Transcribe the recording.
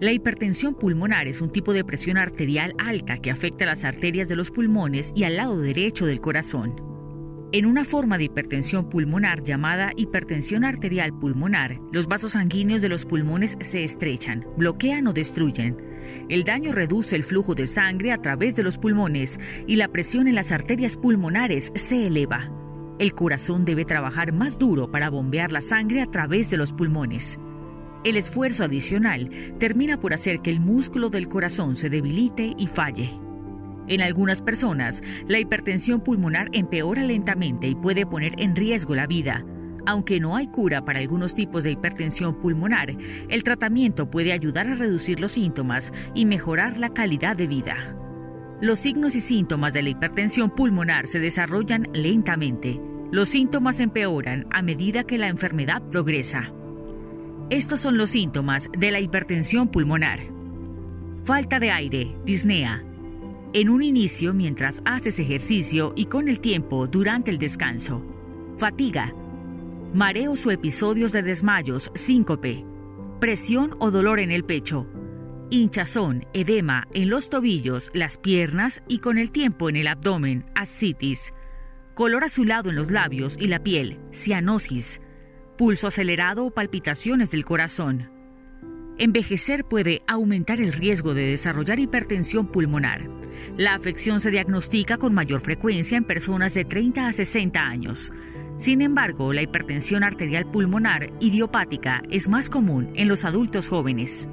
La hipertensión pulmonar es un tipo de presión arterial alta que afecta las arterias de los pulmones y al lado derecho del corazón. En una forma de hipertensión pulmonar llamada hipertensión arterial pulmonar, los vasos sanguíneos de los pulmones se estrechan, bloquean o destruyen. El daño reduce el flujo de sangre a través de los pulmones y la presión en las arterias pulmonares se eleva. El corazón debe trabajar más duro para bombear la sangre a través de los pulmones. El esfuerzo adicional termina por hacer que el músculo del corazón se debilite y falle. En algunas personas, la hipertensión pulmonar empeora lentamente y puede poner en riesgo la vida. Aunque no hay cura para algunos tipos de hipertensión pulmonar, el tratamiento puede ayudar a reducir los síntomas y mejorar la calidad de vida. Los signos y síntomas de la hipertensión pulmonar se desarrollan lentamente. Los síntomas empeoran a medida que la enfermedad progresa. Estos son los síntomas de la hipertensión pulmonar. Falta de aire, disnea, en un inicio mientras haces ejercicio y con el tiempo durante el descanso. Fatiga, mareos o episodios de desmayos, síncope, presión o dolor en el pecho, hinchazón, edema en los tobillos, las piernas y con el tiempo en el abdomen, ascitis, color azulado en los labios y la piel, cianosis, pulso acelerado o palpitaciones del corazón. Envejecer puede aumentar el riesgo de desarrollar hipertensión pulmonar. La afección se diagnostica con mayor frecuencia en personas de 30 a 60 años. Sin embargo, la hipertensión arterial pulmonar idiopática es más común en los adultos jóvenes.